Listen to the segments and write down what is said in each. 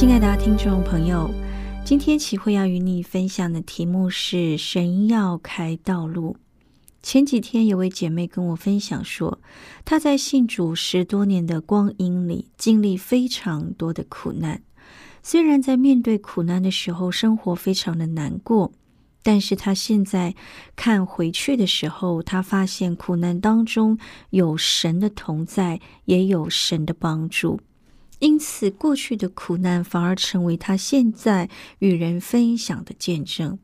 亲爱的听众朋友，今天启慧要与你分享的题目是“神要开道路”。前几天有位姐妹跟我分享说，她在信主十多年的光阴里，经历非常多的苦难。虽然在面对苦难的时候，生活非常的难过，但是她现在看回去的时候，她发现苦难当中有神的同在，也有神的帮助。因此，过去的苦难反而成为他现在与人分享的见证。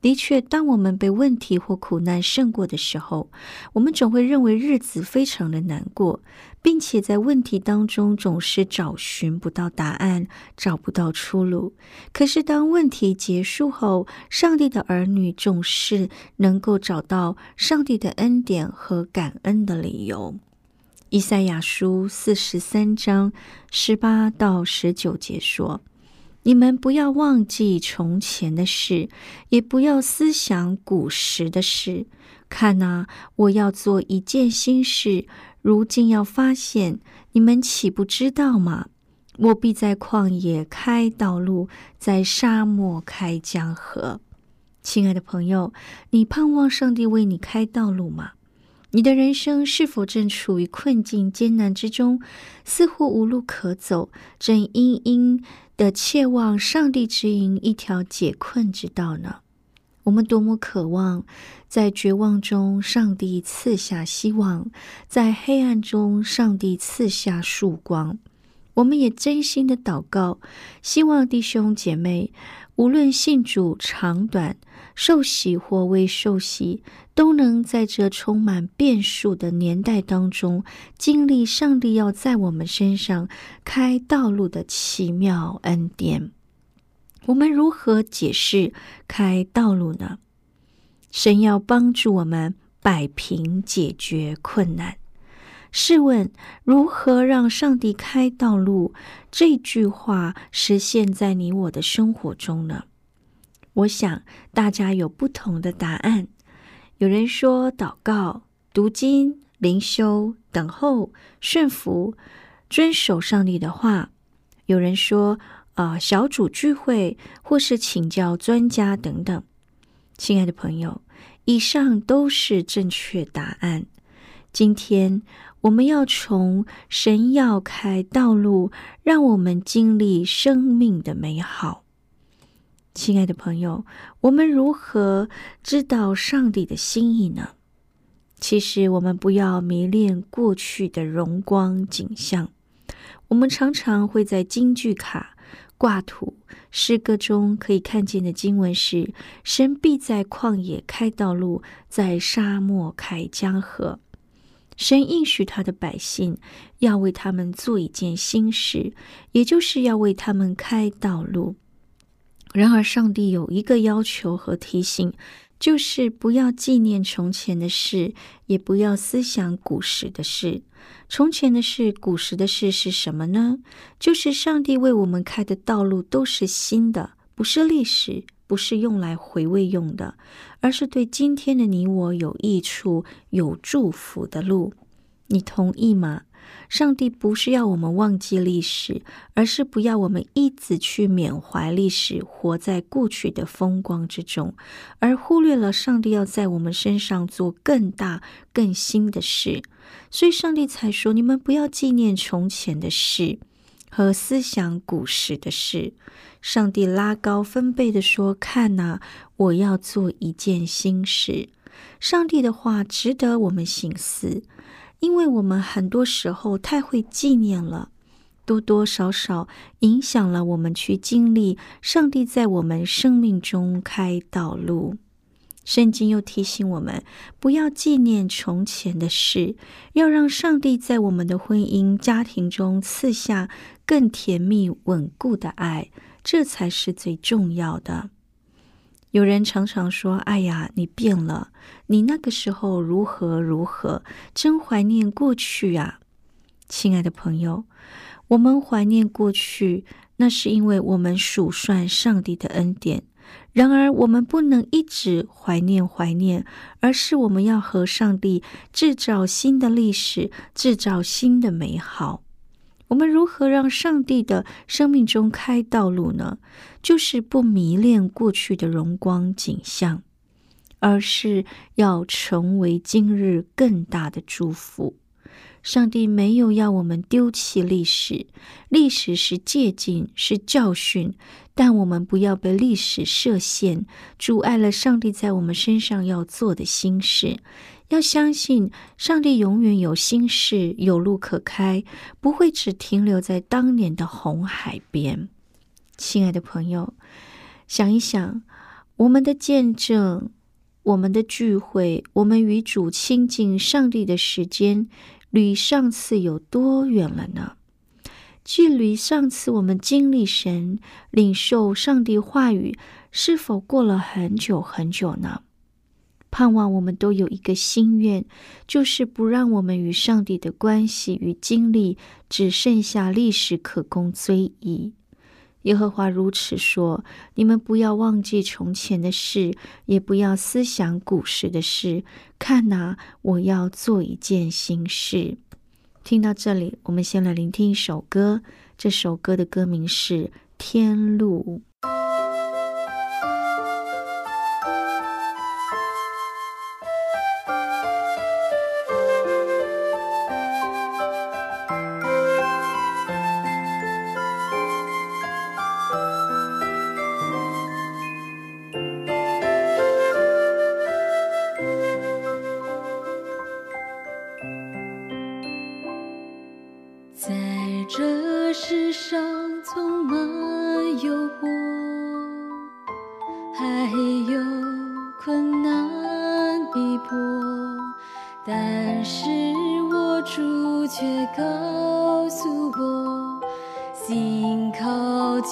的确，当我们被问题或苦难胜过的时候，我们总会认为日子非常的难过，并且在问题当中总是找寻不到答案，找不到出路。可是，当问题结束后，上帝的儿女总是能够找到上帝的恩典和感恩的理由。以赛亚书四十三章十八到十九节说：“你们不要忘记从前的事，也不要思想古时的事。看呐，我要做一件新事，如今要发现，你们岂不知道吗？我必在旷野开道路，在沙漠开江河。”亲爱的朋友，你盼望上帝为你开道路吗？你的人生是否正处于困境艰难之中，似乎无路可走，正殷殷的切望上帝指引一条解困之道呢？我们多么渴望在绝望中上帝赐下希望，在黑暗中上帝赐下曙光。我们也真心的祷告，希望弟兄姐妹无论信主长短。受洗或未受洗，都能在这充满变数的年代当中，经历上帝要在我们身上开道路的奇妙恩典。我们如何解释开道路呢？神要帮助我们摆平、解决困难。试问，如何让上帝开道路？这句话实现在你我的生活中呢？我想大家有不同的答案。有人说祷告、读经、灵修、等候、顺服、遵守上帝的话；有人说啊，小组聚会或是请教专家等等。亲爱的朋友，以上都是正确答案。今天我们要从神要开道路，让我们经历生命的美好。亲爱的朋友，我们如何知道上帝的心意呢？其实，我们不要迷恋过去的荣光景象。我们常常会在京剧卡、挂图、诗歌中可以看见的经文是：“神必在旷野开道路，在沙漠开江河。”神应许他的百姓要为他们做一件新事，也就是要为他们开道路。然而，上帝有一个要求和提醒，就是不要纪念从前的事，也不要思想古时的事。从前的事、古时的事是什么呢？就是上帝为我们开的道路都是新的，不是历史，不是用来回味用的，而是对今天的你我有益处、有祝福的路。你同意吗？上帝不是要我们忘记历史，而是不要我们一直去缅怀历史，活在过去的风光之中，而忽略了上帝要在我们身上做更大、更新的事。所以，上帝才说：“你们不要纪念从前的事和思想古时的事。”上帝拉高分贝的说：“看呐，我要做一件新事。”上帝的话值得我们醒思。因为我们很多时候太会纪念了，多多少少影响了我们去经历上帝在我们生命中开道路。圣经又提醒我们，不要纪念从前的事，要让上帝在我们的婚姻家庭中赐下更甜蜜稳固的爱，这才是最重要的。有人常常说：“哎呀，你变了，你那个时候如何如何，真怀念过去啊！”亲爱的朋友，我们怀念过去，那是因为我们数算上帝的恩典。然而，我们不能一直怀念怀念，而是我们要和上帝制造新的历史，制造新的美好。我们如何让上帝的生命中开道路呢？就是不迷恋过去的荣光景象，而是要成为今日更大的祝福。上帝没有要我们丢弃历史，历史是借鉴，是教训，但我们不要被历史设限，阻碍了上帝在我们身上要做的心事。要相信上帝永远有心事，有路可开，不会只停留在当年的红海边。亲爱的朋友，想一想，我们的见证，我们的聚会，我们与主亲近上帝的时间，离上次有多远了呢？距离上次我们经历神、领受上帝话语，是否过了很久很久呢？盼望我们都有一个心愿，就是不让我们与上帝的关系与经历只剩下历史可供追忆。耶和华如此说：你们不要忘记从前的事，也不要思想古时的事。看哪，我要做一件新事。听到这里，我们先来聆听一首歌。这首歌的歌名是《天路》。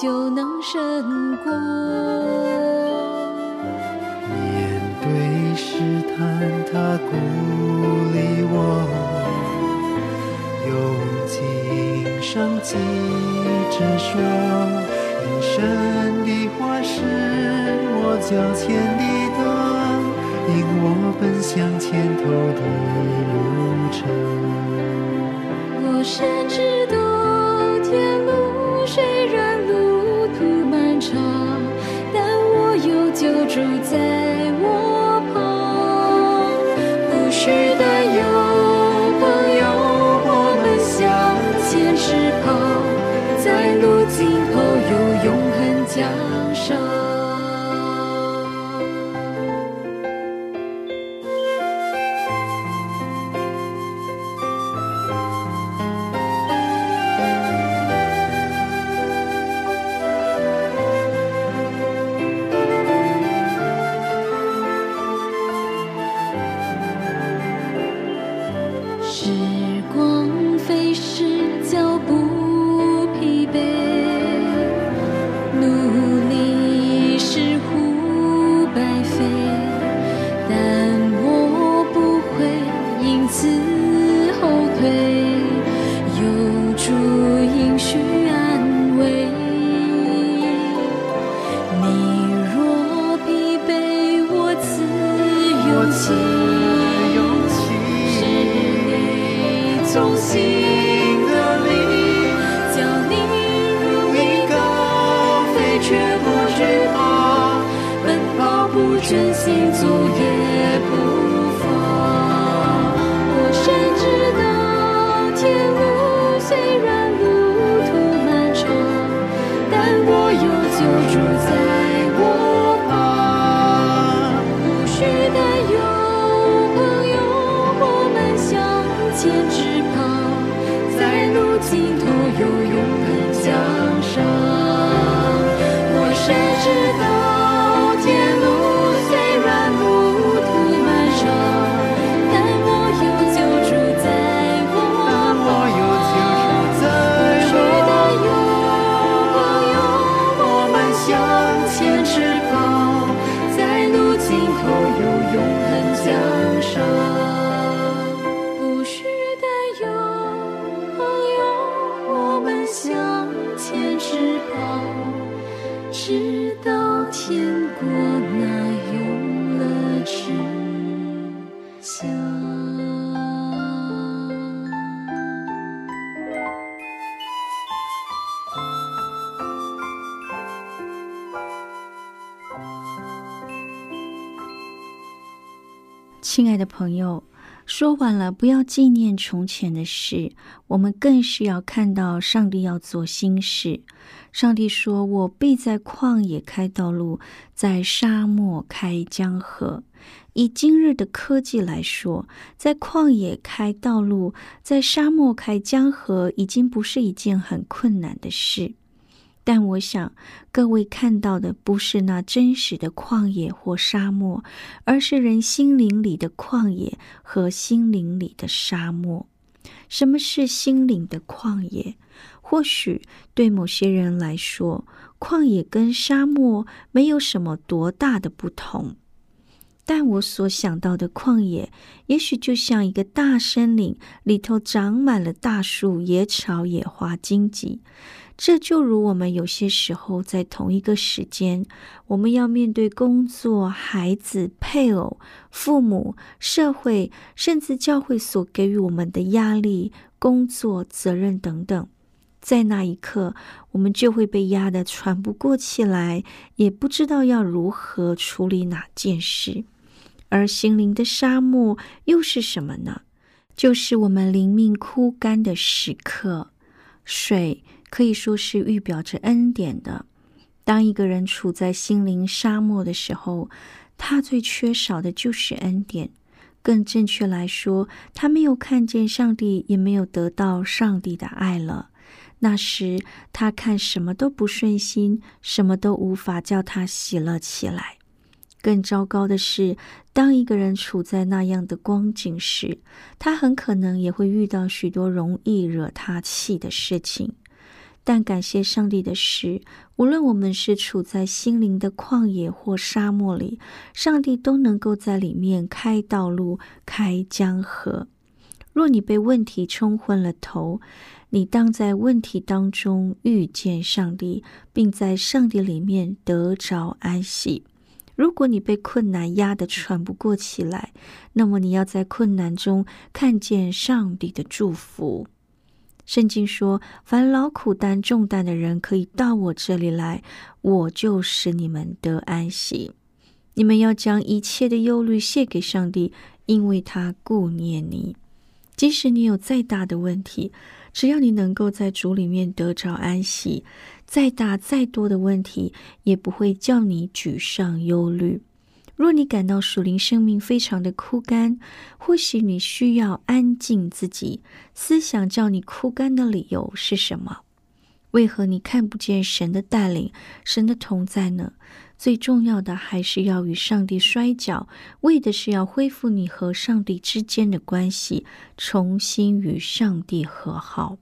就能胜过。面对试探，他鼓励我，用情商机直说，人生的话是我脚前的灯，引我奔向前头的路程。我深知。住在我旁，不需担忧。朋友，我们向前是跑，在路尽头有永恒家。真心足也不。亲爱的朋友，说完了，不要纪念从前的事，我们更是要看到上帝要做新事。上帝说：“我必在旷野开道路，在沙漠开江河。”以今日的科技来说，在旷野开道路，在沙漠开江河，已经不是一件很困难的事。但我想，各位看到的不是那真实的旷野或沙漠，而是人心灵里的旷野和心灵里的沙漠。什么是心灵的旷野？或许对某些人来说，旷野跟沙漠没有什么多大的不同。但我所想到的旷野，也许就像一个大森林，里头长满了大树、野草、野花、荆棘。这就如我们有些时候在同一个时间，我们要面对工作、孩子、配偶、父母、社会，甚至教会所给予我们的压力、工作责任等等。在那一刻，我们就会被压得喘不过气来，也不知道要如何处理哪件事。而心灵的沙漠又是什么呢？就是我们灵命枯干的时刻，水。可以说是预表着恩典的。当一个人处在心灵沙漠的时候，他最缺少的就是恩典。更正确来说，他没有看见上帝，也没有得到上帝的爱了。那时，他看什么都不顺心，什么都无法叫他喜乐起来。更糟糕的是，当一个人处在那样的光景时，他很可能也会遇到许多容易惹他气的事情。但感谢上帝的是，无论我们是处在心灵的旷野或沙漠里，上帝都能够在里面开道路、开江河。若你被问题冲昏了头，你当在问题当中遇见上帝，并在上帝里面得着安息。如果你被困难压得喘不过气来，那么你要在困难中看见上帝的祝福。圣经说：“凡劳苦担重担的人，可以到我这里来，我就使你们得安息。你们要将一切的忧虑卸给上帝，因为他顾念你。即使你有再大的问题，只要你能够在主里面得着安息，再大再多的问题也不会叫你沮丧忧虑。”若你感到属灵生命非常的枯干，或许你需要安静自己，思想叫你枯干的理由是什么？为何你看不见神的带领、神的同在呢？最重要的还是要与上帝摔跤，为的是要恢复你和上帝之间的关系，重新与上帝和好。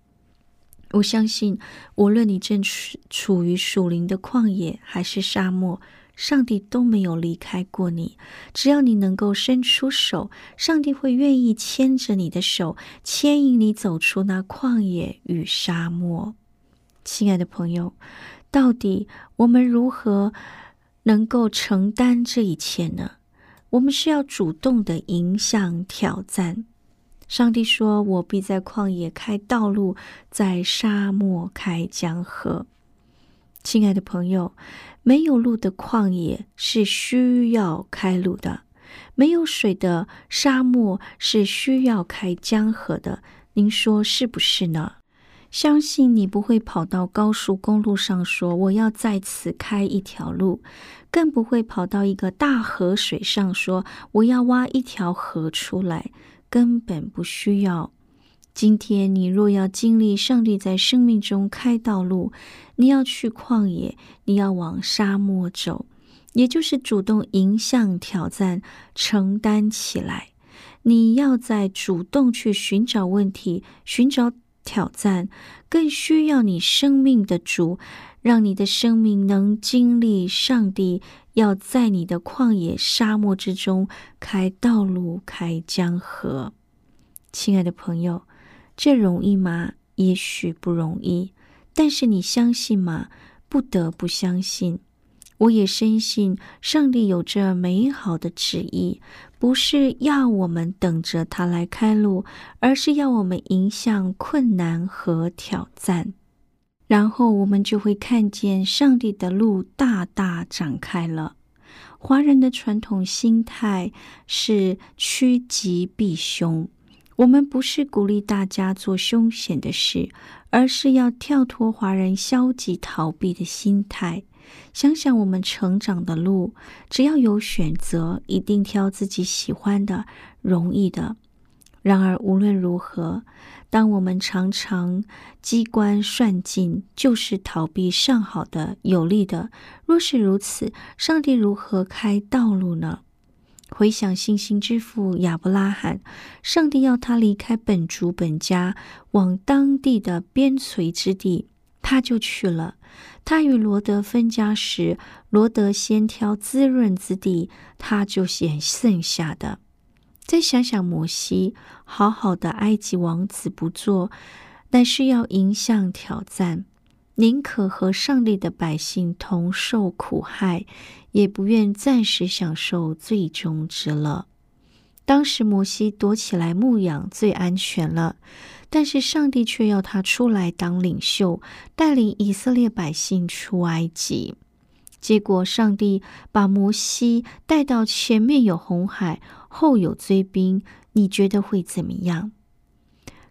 我相信，无论你正处处于属灵的旷野还是沙漠。上帝都没有离开过你，只要你能够伸出手，上帝会愿意牵着你的手，牵引你走出那旷野与沙漠。亲爱的朋友，到底我们如何能够承担这一切呢？我们是要主动的迎向挑战。上帝说：“我必在旷野开道路，在沙漠开江河。”亲爱的朋友，没有路的旷野是需要开路的；没有水的沙漠是需要开江河的。您说是不是呢？相信你不会跑到高速公路上说我要在此开一条路，更不会跑到一个大河水上说我要挖一条河出来，根本不需要。今天你若要经历上帝在生命中开道路，你要去旷野，你要往沙漠走，也就是主动迎向挑战，承担起来。你要在主动去寻找问题，寻找。挑战更需要你生命的主，让你的生命能经历上帝要在你的旷野沙漠之中开道路、开江河。亲爱的朋友，这容易吗？也许不容易，但是你相信吗？不得不相信。我也深信上帝有着美好的旨意，不是要我们等着他来开路，而是要我们迎向困难和挑战，然后我们就会看见上帝的路大大展开了。华人的传统心态是趋吉避凶，我们不是鼓励大家做凶险的事，而是要跳脱华人消极逃避的心态。想想我们成长的路，只要有选择，一定挑自己喜欢的、容易的。然而无论如何，当我们常常机关算尽，就是逃避上好的、有利的。若是如此，上帝如何开道路呢？回想信心之父亚伯拉罕，上帝要他离开本族本家，往当地的边陲之地，他就去了。他与罗德分家时，罗德先挑滋润之地，他就选剩下的。再想想摩西，好好的埃及王子不做，但是要迎向挑战，宁可和上帝的百姓同受苦害，也不愿暂时享受最终之乐。当时摩西躲起来牧养最安全了。但是上帝却要他出来当领袖，带领以色列百姓出埃及。结果，上帝把摩西带到前面有红海，后有追兵。你觉得会怎么样？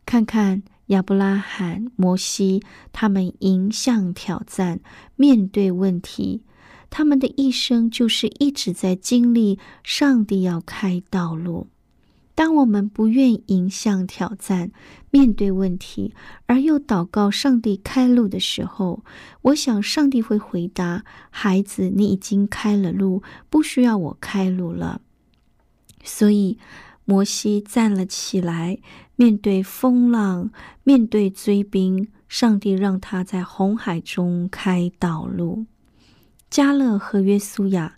看看亚伯拉罕、摩西，他们迎向挑战，面对问题，他们的一生就是一直在经历上帝要开道路。当我们不愿迎向挑战、面对问题，而又祷告上帝开路的时候，我想上帝会回答：“孩子，你已经开了路，不需要我开路了。”所以，摩西站了起来，面对风浪，面对追兵，上帝让他在红海中开道路。加勒和约书亚。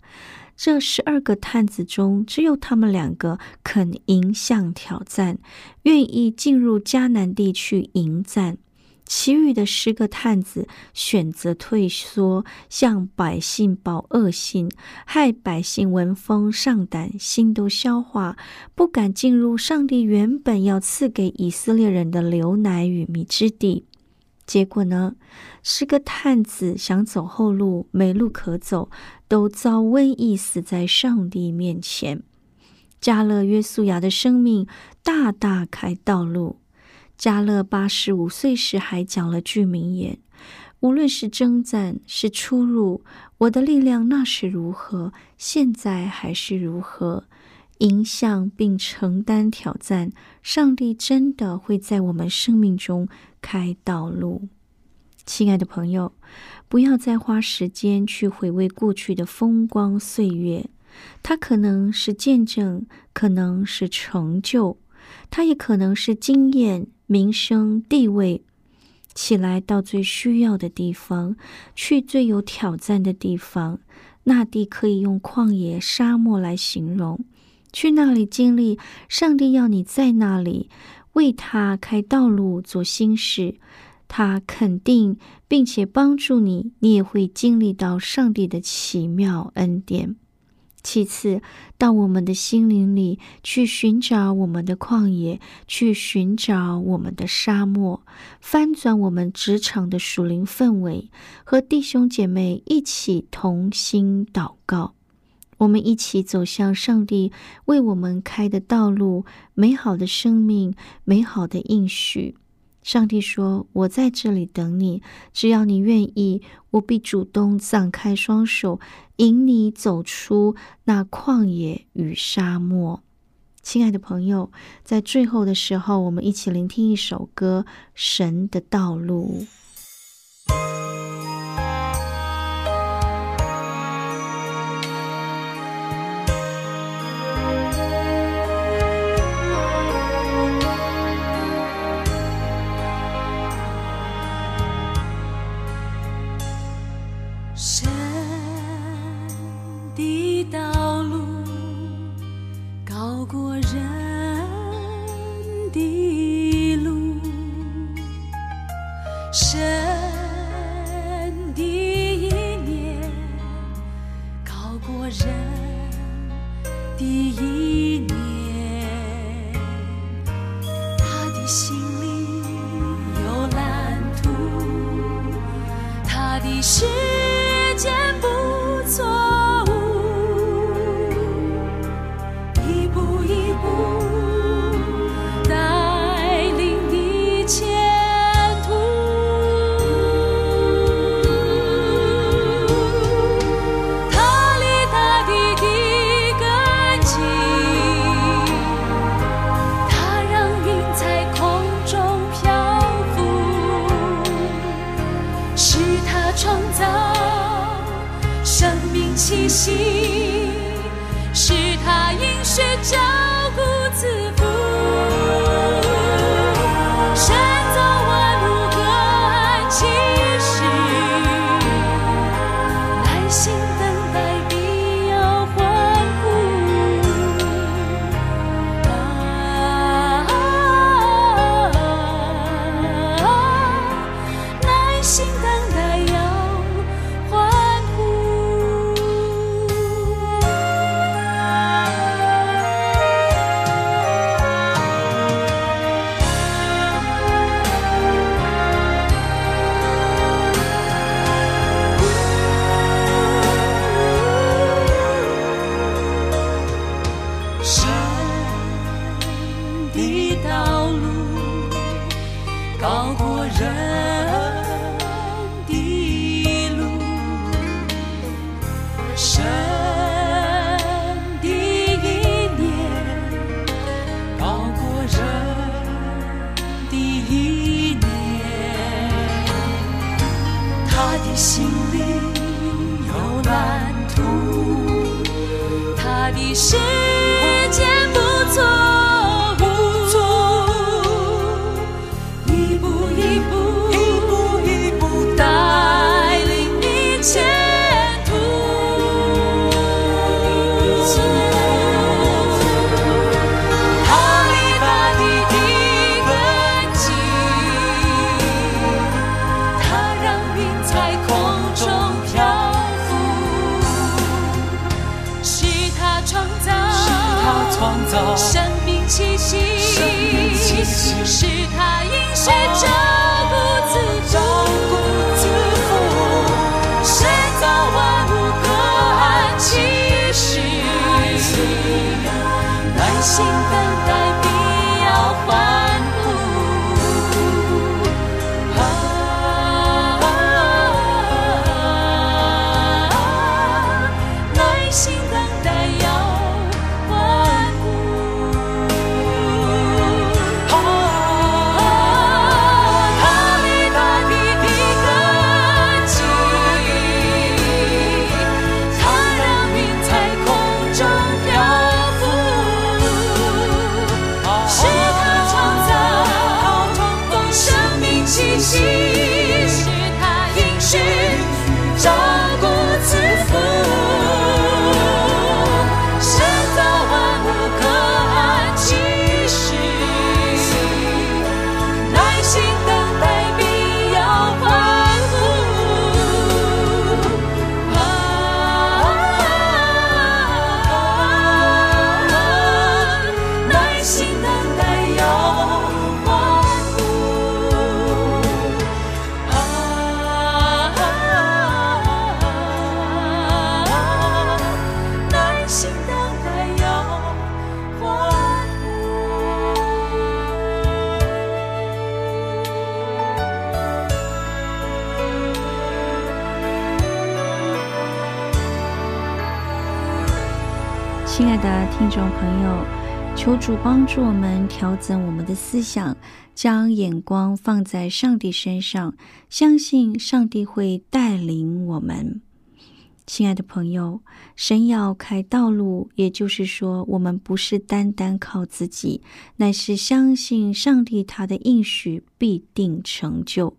这十二个探子中，只有他们两个肯迎向挑战，愿意进入迦南地去迎战。其余的十个探子选择退缩，向百姓报恶信，害百姓闻风丧胆，心都消化，不敢进入上帝原本要赐给以色列人的牛奶与蜜之地。结果呢？十个探子想走后路，没路可走，都遭瘟疫死在上帝面前。加勒约素亚的生命大大开道路。加勒八十五岁时还讲了句名言：“无论是征战是出入，我的力量那是如何，现在还是如何。”迎向并承担挑战，上帝真的会在我们生命中开道路。亲爱的朋友，不要再花时间去回味过去的风光岁月，它可能是见证，可能是成就，它也可能是经验、名声、地位。起来到最需要的地方，去最有挑战的地方，那地可以用旷野、沙漠来形容。去那里经历，上帝要你在那里为他开道路，做新事。他肯定并且帮助你，你也会经历到上帝的奇妙恩典。其次，到我们的心灵里去寻找我们的旷野，去寻找我们的沙漠，翻转我们职场的属灵氛围，和弟兄姐妹一起同心祷告。我们一起走向上帝为我们开的道路，美好的生命，美好的应许。上帝说：“我在这里等你，只要你愿意，我必主动展开双手，引你走出那旷野与沙漠。”亲爱的朋友，在最后的时候，我们一起聆听一首歌《神的道路》。默认的路气息，是他应许着。创造，是他创造。生命气息，是他用是照顾自，照顾自，造万物各安其，心等。求主帮助我们调整我们的思想，将眼光放在上帝身上，相信上帝会带领我们。亲爱的朋友，神要开道路，也就是说，我们不是单单靠自己，乃是相信上帝他的应许必定成就。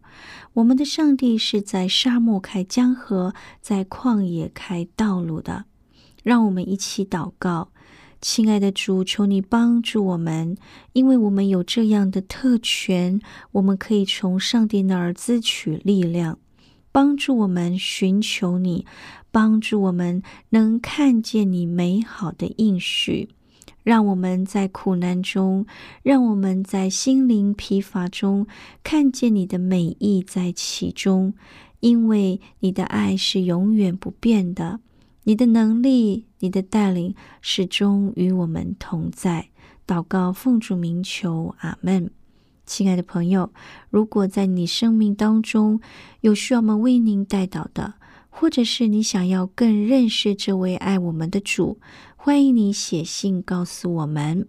我们的上帝是在沙漠开江河，在旷野开道路的。让我们一起祷告，亲爱的主，求你帮助我们，因为我们有这样的特权，我们可以从上帝那儿汲取力量，帮助我们寻求你，帮助我们能看见你美好的应许，让我们在苦难中，让我们在心灵疲乏中，看见你的美意在其中，因为你的爱是永远不变的。你的能力，你的带领，始终与我们同在。祷告奉主名求，阿门。亲爱的朋友，如果在你生命当中有需要我们为您带祷的，或者是你想要更认识这位爱我们的主，欢迎你写信告诉我们，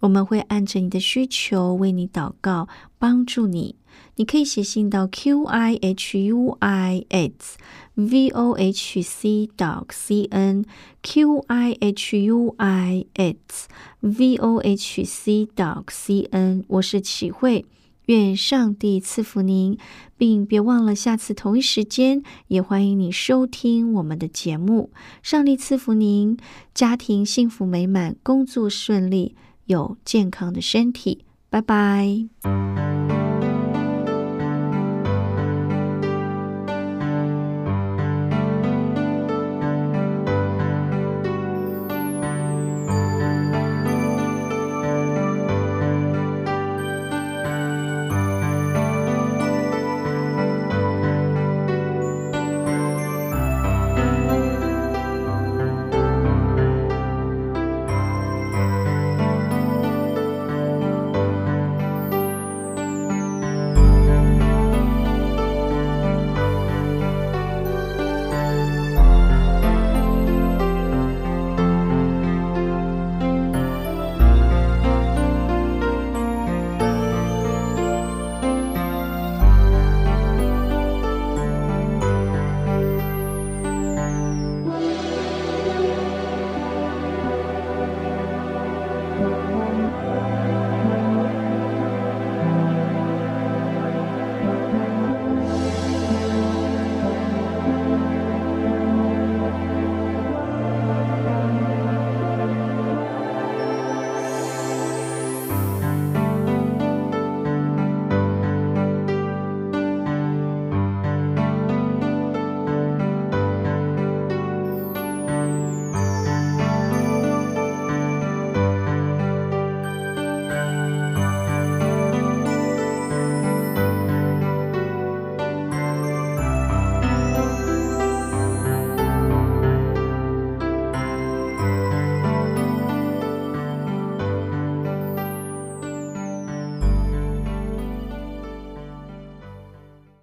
我们会按着你的需求为你祷告，帮助你。你可以写信到 q i h u i s v o h c dot c n q i h u i s v o h c dot c n。我是启慧，愿上帝赐福您，并别忘了下次同一时间也欢迎你收听我们的节目。上帝赐福您，家庭幸福美满，工作顺利，有健康的身体。拜拜。Amen.